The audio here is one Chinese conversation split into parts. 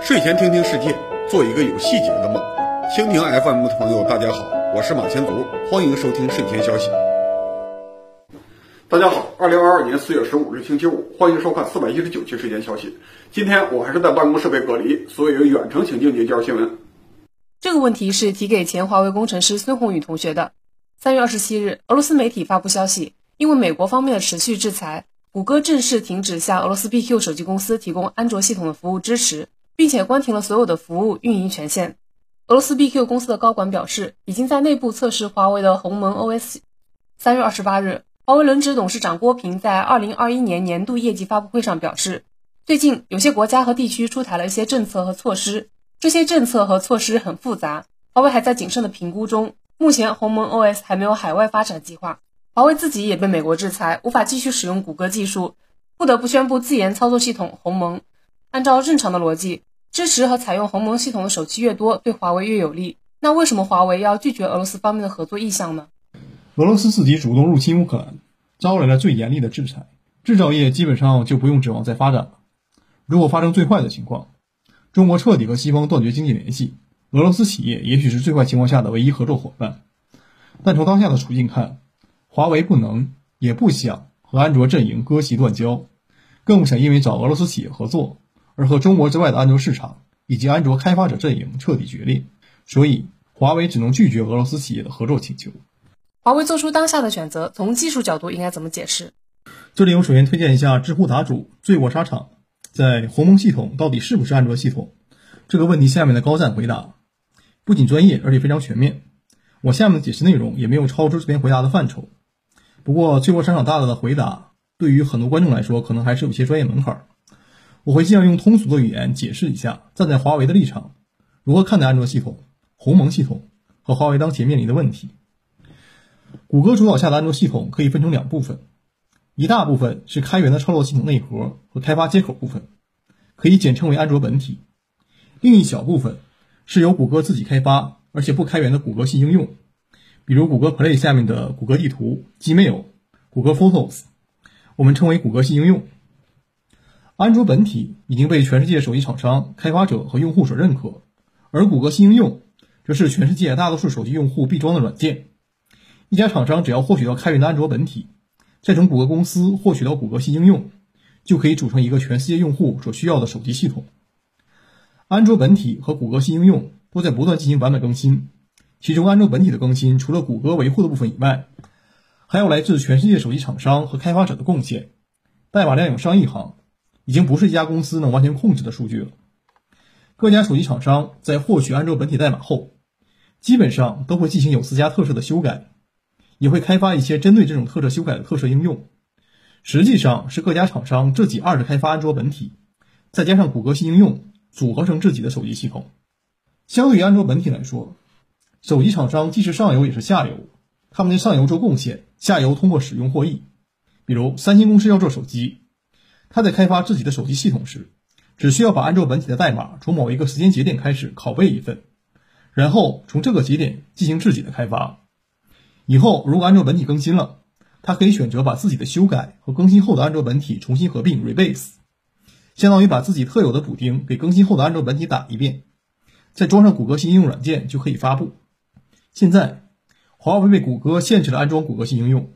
睡前听听世界，做一个有细节的梦。蜻蜓 FM 的朋友，大家好，我是马前卒，欢迎收听睡前消息。大家好，二零二二年四月十五日星期五，欢迎收看四百一十九期睡前消息。今天我还是在办公室被隔离，所以有远程请进接介绍新闻。这个问题是提给前华为工程师孙宏宇同学的。三月二十七日，俄罗斯媒体发布消息，因为美国方面的持续制裁，谷歌正式停止向俄罗斯 BQ 手机公司提供安卓系统的服务支持。并且关停了所有的服务运营权限。俄罗斯 BQ 公司的高管表示，已经在内部测试华为的鸿蒙 OS。三月二十八日，华为轮值董事长郭平在二零二一年年度业绩发布会上表示，最近有些国家和地区出台了一些政策和措施，这些政策和措施很复杂，华为还在谨慎的评估中。目前鸿蒙 OS 还没有海外发展计划。华为自己也被美国制裁，无法继续使用谷歌技术，不得不宣布自研操作系统鸿蒙。按照正常的逻辑。支持和采用鸿蒙系统的手机越多，对华为越有利。那为什么华为要拒绝俄罗斯方面的合作意向呢？俄罗斯自己主动入侵乌克兰，招来了最严厉的制裁，制造业基本上就不用指望再发展了。如果发生最坏的情况，中国彻底和西方断绝经济联系，俄罗斯企业也许是最坏情况下的唯一合作伙伴。但从当下的处境看，华为不能也不想和安卓阵营割席断交，更不想因为找俄罗斯企业合作。而和中国之外的安卓市场以及安卓开发者阵营彻底决裂，所以华为只能拒绝俄罗斯企业的合作请求。华为做出当下的选择，从技术角度应该怎么解释？这里我首先推荐一下知乎答主醉卧沙场，在鸿蒙系统到底是不是安卓系统这个问题下面的高赞回答，不仅专业，而且非常全面。我下面的解释内容也没有超出这篇回答的范畴。不过最后商场大大的回答，对于很多观众来说，可能还是有些专业门槛。我会尽量用通俗的语言解释一下，站在华为的立场，如何看待安卓系统、鸿蒙系统和华为当前面临的问题。谷歌主导下的安卓系统可以分成两部分，一大部分是开源的操作系统内核和开发接口部分，可以简称为安卓本体；另一小部分是由谷歌自己开发而且不开源的谷歌系应用，比如谷歌 Play 下面的谷歌地图、Gmail、谷歌 Photos，我们称为谷歌系应用。安卓本体已经被全世界手机厂商、开发者和用户所认可，而谷歌新应用则是全世界大多数手机用户必装的软件。一家厂商只要获取到开源的安卓本体，再从谷歌公司获取到谷歌新应用，就可以组成一个全世界用户所需要的手机系统。安卓本体和谷歌新应用都在不断进行版本更新，其中安卓本体的更新除了谷歌维护的部分以外，还有来自全世界手机厂商和开发者的贡献，代码量有上亿行。已经不是一家公司能完全控制的数据了。各家手机厂商在获取安卓本体代码后，基本上都会进行有自家特色的修改，也会开发一些针对这种特色修改的特色应用。实际上是各家厂商自己二次开发安卓本体，再加上谷歌新应用组合成自己的手机系统。相对于安卓本体来说，手机厂商既是上游也是下游，他们在上游做贡献，下游通过使用获益。比如三星公司要做手机。他在开发自己的手机系统时，只需要把安卓本体的代码从某一个时间节点开始拷贝一份，然后从这个节点进行自己的开发。以后如果安卓本体更新了，他可以选择把自己的修改和更新后的安卓本体重新合并 （rebase），相当于把自己特有的补丁给更新后的安卓本体打一遍，再装上谷歌新应用软件就可以发布。现在，华为被谷歌限制了安装谷歌新应用。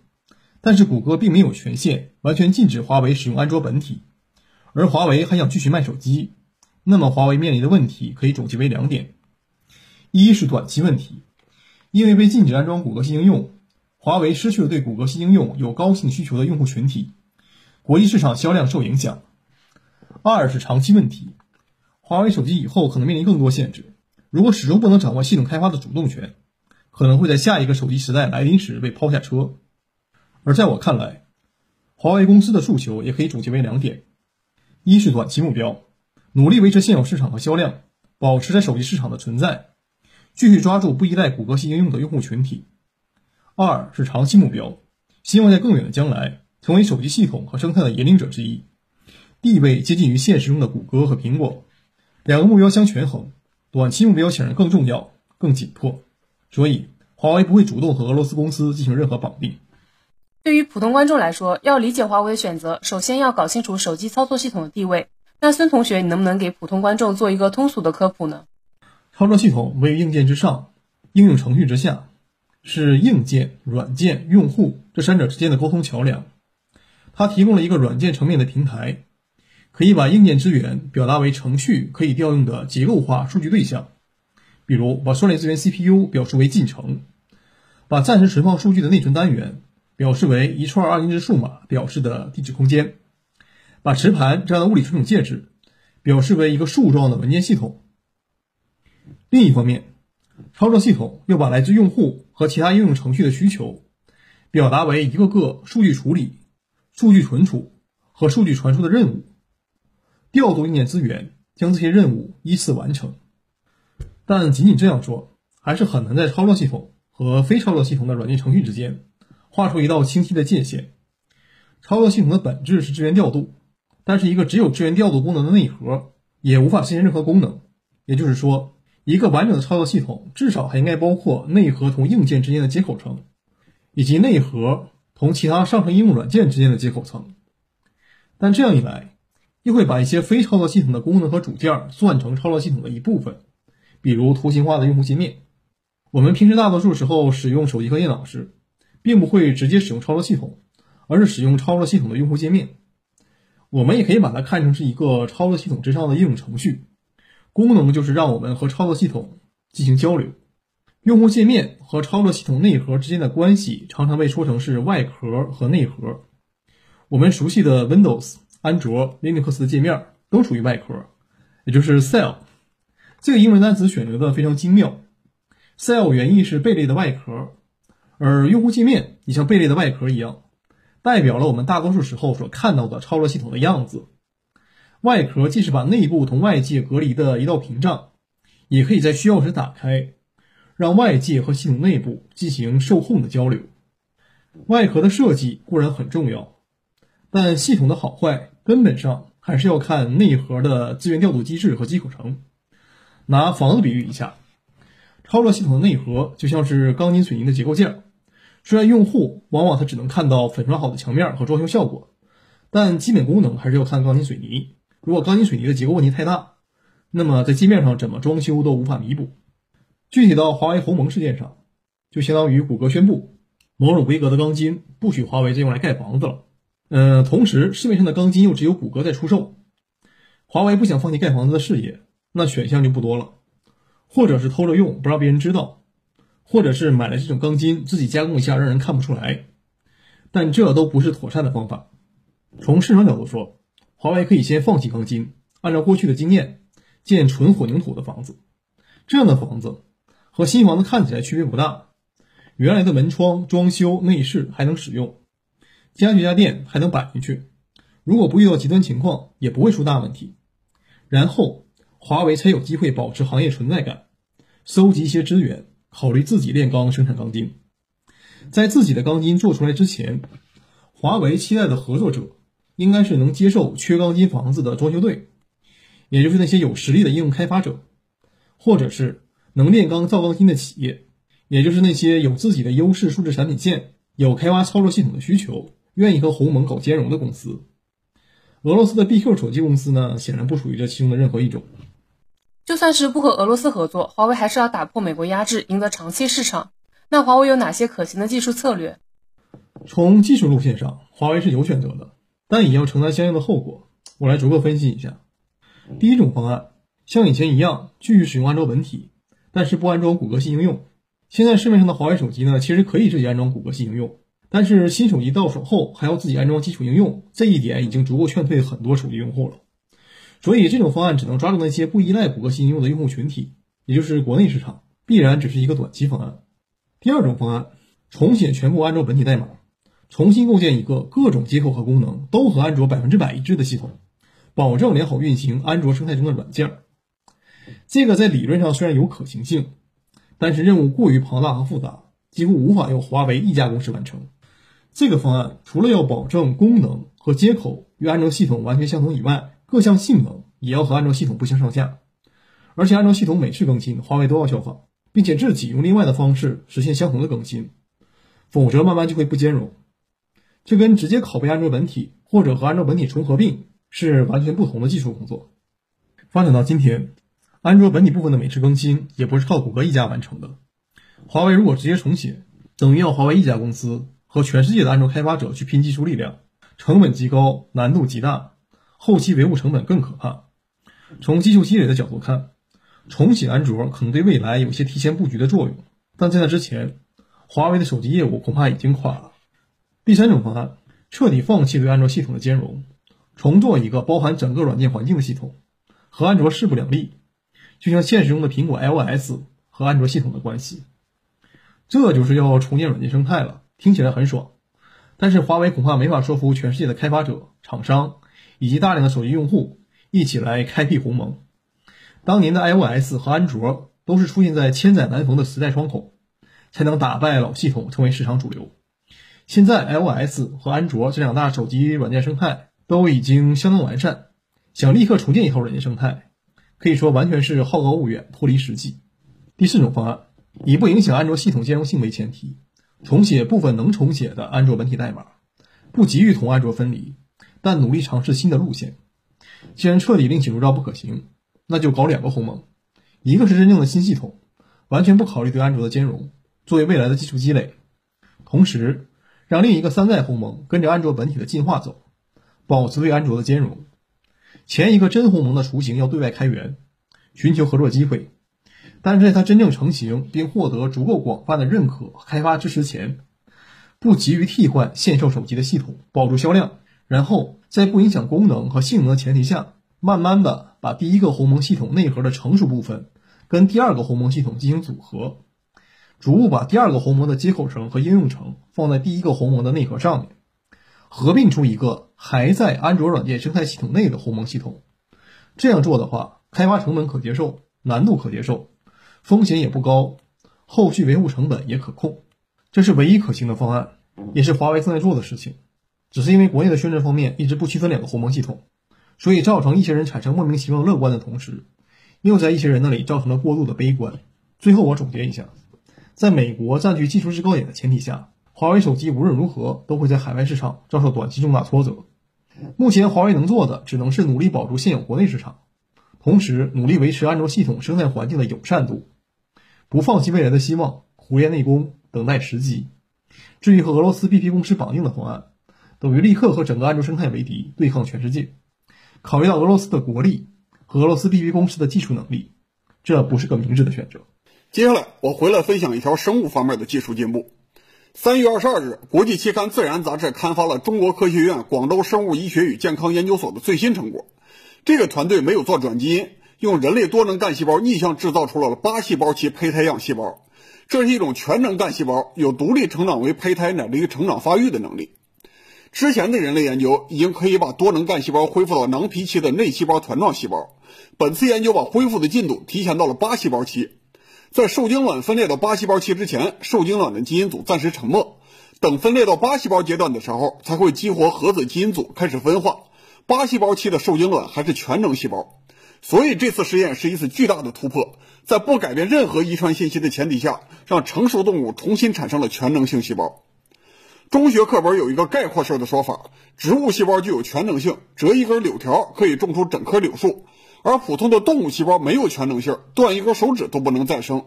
但是谷歌并没有权限完全禁止华为使用安卓本体，而华为还想继续卖手机，那么华为面临的问题可以总结为两点：一是短期问题，因为被禁止安装谷歌新应用，华为失去了对谷歌新应用有高性需求的用户群体，国际市场销量受影响；二是长期问题，华为手机以后可能面临更多限制，如果始终不能掌握系统开发的主动权，可能会在下一个手机时代来临时被抛下车。而在我看来，华为公司的诉求也可以总结为两点：一是短期目标，努力维持现有市场和销量，保持在手机市场的存在，继续抓住不依赖谷歌新应用的用户群体；二是长期目标，希望在更远的将来成为手机系统和生态的引领者之一，地位接近于现实中的谷歌和苹果。两个目标相权衡，短期目标显然更重要、更紧迫，所以华为不会主动和俄罗斯公司进行任何绑定。对于普通观众来说，要理解华为的选择，首先要搞清楚手机操作系统的地位。那孙同学，你能不能给普通观众做一个通俗的科普呢？操作系统位于硬件之上，应用程序之下，是硬件、软件、用户这三者之间的沟通桥梁。它提供了一个软件层面的平台，可以把硬件资源表达为程序可以调用的结构化数据对象，比如把算力资源 CPU 表示为进程，把暂时存放数据的内存单元表示为一串二进制数码表示的地址空间，把磁盘这样的物理存储介质表示为一个树状的文件系统。另一方面，操作系统又把来自用户和其他应用程序的需求表达为一个个数据处理。数据存储和数据传输的任务，调度硬件资源，将这些任务依次完成。但仅仅这样做，还是很难在操作系统和非操作系统的软件程序之间画出一道清晰的界限。操作系统的本质是资源调度，但是一个只有资源调度功能的内核也无法实现任何功能。也就是说，一个完整的操作系统至少还应该包括内核同硬件之间的接口层，以及内核。同其他上层应用软件之间的接口层，但这样一来，又会把一些非操作系统的功能和组件算成操作系统的一部分，比如图形化的用户界面。我们平时大多数时候使用手机和电脑时，并不会直接使用操作系统，而是使用操作系统的用户界面。我们也可以把它看成是一个操作系统之上的应用程序，功能就是让我们和操作系统进行交流。用户界面和操作系统内核之间的关系常常被说成是外壳和内核。我们熟悉的 Windows、安卓、Linux 的界面都属于外壳，也就是 Cell。这个英文单词选择的非常精妙。Cell 原意是贝类的外壳，而用户界面也像贝类的外壳一样，代表了我们大多数时候所看到的操作系统的样子。外壳既是把内部同外界隔离的一道屏障，也可以在需要时打开。让外界和系统内部进行受控的交流。外壳的设计固然很重要，但系统的好坏根本上还是要看内核的资源调度机制和接口层。拿房子比喻一下，操作系统的内核就像是钢筋水泥的结构件。虽然用户往往他只能看到粉刷好的墙面和装修效果，但基本功能还是要看钢筋水泥。如果钢筋水泥的结构问题太大，那么在界面上怎么装修都无法弥补。具体到华为鸿蒙事件上，就相当于谷歌宣布某种规格的钢筋不许华为再用来盖房子了。嗯，同时市面上的钢筋又只有谷歌在出售，华为不想放弃盖房子的事业，那选项就不多了，或者是偷着用不让别人知道，或者是买了这种钢筋自己加工一下让人看不出来。但这都不是妥善的方法。从市场角度说，华为可以先放弃钢筋，按照过去的经验建纯混凝土的房子，这样的房子。和新房子看起来区别不大，原来的门窗、装修、内饰还能使用，家具家电还能摆进去。如果不遇到极端情况，也不会出大问题。然后华为才有机会保持行业存在感，搜集一些资源，考虑自己炼钢生产钢筋。在自己的钢筋做出来之前，华为期待的合作者应该是能接受缺钢筋房子的装修队，也就是那些有实力的应用开发者，或者是。能炼钢造钢筋的企业，也就是那些有自己的优势数字产品线、有开发操作系统的需求、愿意和鸿蒙搞兼容的公司。俄罗斯的 BQ 手机公司呢，显然不属于这其中的任何一种。就算是不和俄罗斯合作，华为还是要打破美国压制，赢得长期市场。那华为有哪些可行的技术策略？从技术路线上，华为是有选择的，但也要承担相应的后果。我来逐个分析一下。第一种方案，像以前一样，继续使用安卓本体。但是不安装谷歌新应用。现在市面上的华为手机呢，其实可以自己安装谷歌新应用，但是新手机到手后还要自己安装基础应用，这一点已经足够劝退很多手机用户了。所以这种方案只能抓住那些不依赖谷歌新应用的用户群体，也就是国内市场，必然只是一个短期方案。第二种方案，重写全部安卓本体代码，重新构建一个各种接口和功能都和安卓百分之百一致的系统，保证良好运行安卓生态中的软件。这个在理论上虽然有可行性，但是任务过于庞大和复杂，几乎无法由华为一家公司完成。这个方案除了要保证功能和接口与安卓系统完全相同以外，各项性能也要和安卓系统不相上下。而且安卓系统每次更新，华为都要效仿，并且自己用另外的方式实现相同的更新，否则慢慢就会不兼容。这跟直接拷贝安卓本体或者和安卓本体重合并是完全不同的技术工作。发展到今天，安卓本体部分的每次更新也不是靠谷歌一家完成的。华为如果直接重写，等于要华为一家公司和全世界的安卓开发者去拼技术力量，成本极高，难度极大，后期维护成本更可怕。从技术积累的角度看，重启安卓可能对未来有些提前布局的作用，但在那之前，华为的手机业务恐怕已经垮了。第三种方案，彻底放弃对安卓系统的兼容，重做一个包含整个软件环境的系统，和安卓势不两立，就像现实中的苹果 iOS 和安卓系统的关系。这就是要重建软件生态了，听起来很爽，但是华为恐怕没法说服全世界的开发者、厂商以及大量的手机用户一起来开辟鸿蒙。当年的 iOS 和安卓都是出现在千载难逢的时代窗口，才能打败老系统，成为市场主流。现在 iOS 和安卓这两大手机软件生态都已经相当完善，想立刻重建一套软件生态，可以说完全是好高骛远，脱离实际。第四种方案，以不影响安卓系统兼容性为前提，重写部分能重写的安卓本体代码，不急于同安卓分离，但努力尝试新的路线。既然彻底另起炉灶不可行，那就搞两个鸿蒙，一个是真正的新系统，完全不考虑对安卓的兼容，作为未来的技术积累，同时。让另一个三代鸿蒙跟着安卓本体的进化走，保持对安卓的兼容。前一个真鸿蒙的雏形要对外开源，寻求合作机会，但是在它真正成型并获得足够广泛的认可开发支持前，不急于替换现售手机的系统，保住销量，然后在不影响功能和性能的前提下，慢慢的把第一个鸿蒙系统内核的成熟部分跟第二个鸿蒙系统进行组合。逐步把第二个鸿蒙的接口层和应用层放在第一个鸿蒙的内核上面，合并出一个还在安卓软件生态系统内的鸿蒙系统。这样做的话，开发成本可接受，难度可接受，风险也不高，后续维护成本也可控。这是唯一可行的方案，也是华为正在做的事情。只是因为国内的宣传方面一直不区分两个鸿蒙系统，所以造成一些人产生莫名其妙乐观的同时，又在一些人那里造成了过度的悲观。最后我总结一下。在美国占据技术制高点的前提下，华为手机无论如何都会在海外市场遭受短期重大挫折。目前，华为能做的只能是努力保住现有国内市场，同时努力维持安卓系统生态环境的友善度，不放弃未来的希望，苦练内功，等待时机。至于和俄罗斯 BP 公司绑定的方案，等于立刻和整个安卓生态为敌，对抗全世界。考虑到俄罗斯的国力和俄罗斯 B B 公司的技术能力，这不是个明智的选择。接下来我回来分享一条生物方面的技术进步。三月二十二日，国际期刊《自然》杂志刊发了中国科学院广州生物医学与健康研究所的最新成果。这个团队没有做转基因，用人类多能干细胞逆向制造出了八细胞期胚胎样细胞。这是一种全能干细胞，有独立成长为胚胎乃至于成长发育的能力。之前的人类研究已经可以把多能干细胞恢复到囊皮期的内细胞团状细胞，本次研究把恢复的进度提前到了八细胞期。在受精卵分裂到八细胞期之前，受精卵的基因组暂时沉默，等分裂到八细胞阶段的时候，才会激活核子基因组开始分化。八细胞期的受精卵还是全能细胞，所以这次实验是一次巨大的突破，在不改变任何遗传信息的前提下，让成熟动物重新产生了全能性细胞。中学课本有一个概括式的说法：植物细胞具有全能性，折一根柳条可以种出整棵柳树。而普通的动物细胞没有全能性，断一根手指都不能再生。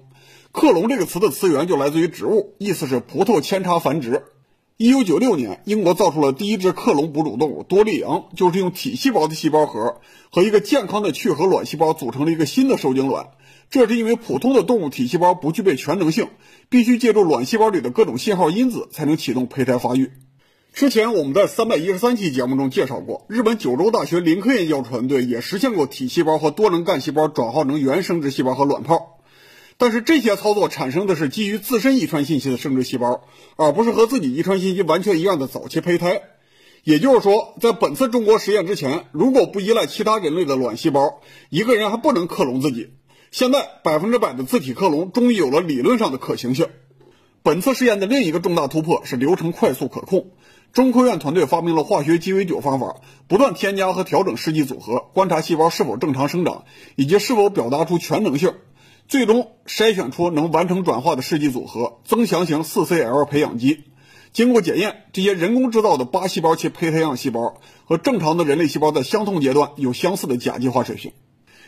克隆这个词的词源就来自于植物，意思是葡萄扦插繁殖。一九九六年，英国造出了第一只克隆哺乳动物多利羊，就是用体细胞的细胞核和一个健康的去核卵细胞组成了一个新的受精卵。这是因为普通的动物体细胞不具备全能性，必须借助卵细胞里的各种信号因子才能启动胚胎发育。之前我们在三百一十三期节目中介绍过，日本九州大学林科研究团队也实现过体细胞和多能干细胞转化成原生殖细胞和卵泡，但是这些操作产生的是基于自身遗传信息的生殖细胞，而不是和自己遗传信息完全一样的早期胚胎。也就是说，在本次中国实验之前，如果不依赖其他人类的卵细胞，一个人还不能克隆自己。现在百分之百的自体克隆终于有了理论上的可行性。本次试验的另一个重大突破是流程快速可控。中科院团队发明了化学鸡尾酒方法，不断添加和调整试剂组合，观察细胞是否正常生长，以及是否表达出全能性，最终筛选出能完成转化的试剂组合——增强型四 CL 培养基。经过检验，这些人工制造的八细胞切胚胎样细胞和正常的人类细胞在相同阶段有相似的甲基化水平。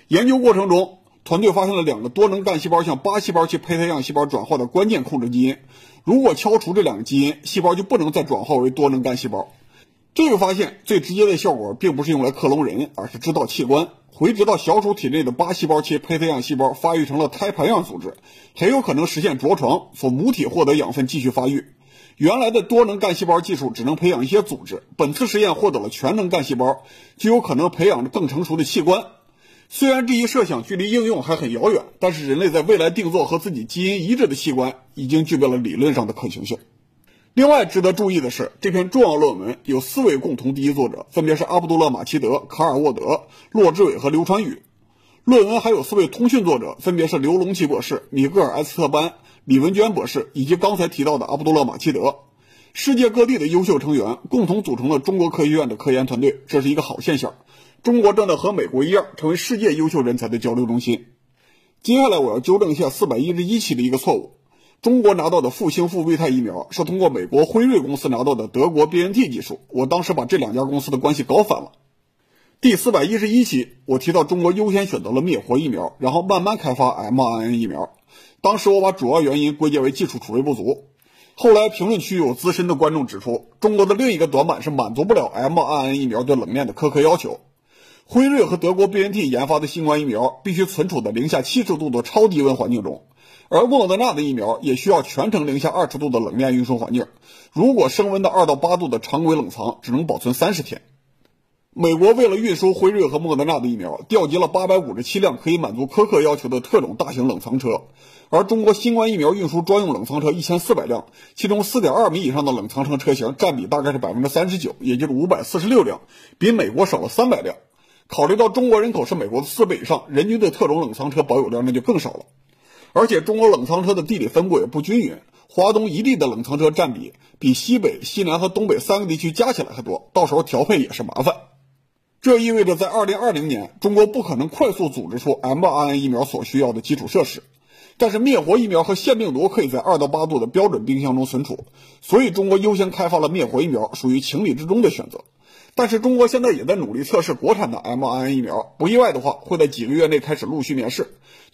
研究过程中，团队发现了两个多能干细胞向八细胞切胚胎样细胞转化的关键控制基因。如果敲除这两个基因，细胞就不能再转化为多能干细胞。这个发现最直接的效果，并不是用来克隆人，而是制造器官。回植到小鼠体内的八细胞切胚胎样细胞发育成了胎盘样组织，很有可能实现着床，从母体获得养分继续发育。原来的多能干细胞技术只能培养一些组织，本次实验获得了全能干细胞，就有可能培养更成熟的器官。虽然这一设想距离应用还很遥远，但是人类在未来定做和自己基因一致的器官，已经具备了理论上的可行性。另外值得注意的是，这篇重要论文有四位共同第一作者，分别是阿卜杜勒·马奇德、卡尔沃德、骆志伟和刘传宇。论文还有四位通讯作者，分别是刘龙奇博士、米格尔·埃斯特班。李文娟博士以及刚才提到的阿卜杜勒·马奇德，世界各地的优秀成员共同组成了中国科学院的科研团队，这是一个好现象。中国正在和美国一样，成为世界优秀人才的交流中心。接下来我要纠正一下四百一十一期的一个错误：中国拿到的复星、复必泰疫苗是通过美国辉瑞公司拿到的德国 BNT 技术，我当时把这两家公司的关系搞反了。第四百一十一期我提到中国优先选择了灭活疫苗，然后慢慢开发 mRNA 疫苗。当时我把主要原因归结为技术储备不足。后来评论区有资深的观众指出，中国的另一个短板是满足不了 mRNA 疫苗对冷链的苛刻要求。辉瑞和德国 BNT 研发的新冠疫苗必须存储在零下七十度的超低温环境中，而莫德纳的疫苗也需要全程零下二十度的冷链运输环境。如果升温到二到八度的常规冷藏，只能保存三十天。美国为了运输辉瑞和莫德纳的疫苗，调集了八百五十七辆可以满足苛刻要求的特种大型冷藏车，而中国新冠疫苗运输专用冷藏车一千四百辆，其中四点二米以上的冷藏车车型占比大概是百分之三十九，也就是五百四十六辆，比美国少了三百辆。考虑到中国人口是美国的四倍以上，人均的特种冷藏车保有量那就更少了。而且中国冷藏车的地理分布也不均匀，华东一地的冷藏车占比比西北、西南和东北三个地区加起来还多，到时候调配也是麻烦。这意味着，在二零二零年，中国不可能快速组织出 mRNA 疫苗所需要的基础设施。但是，灭活疫苗和腺病毒可以在二到八度的标准冰箱中存储，所以中国优先开发了灭活疫苗，属于情理之中的选择。但是，中国现在也在努力测试国产的 mRNA 疫苗，不意外的话，会在几个月内开始陆续面世，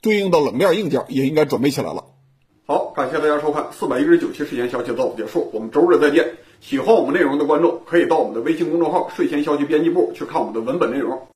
对应的冷链硬件也应该准备起来了。好，感谢大家收看四百一十九期睡前消息到此结束，我们周日再见。喜欢我们内容的观众，可以到我们的微信公众号“睡前消息编辑部”去看我们的文本内容。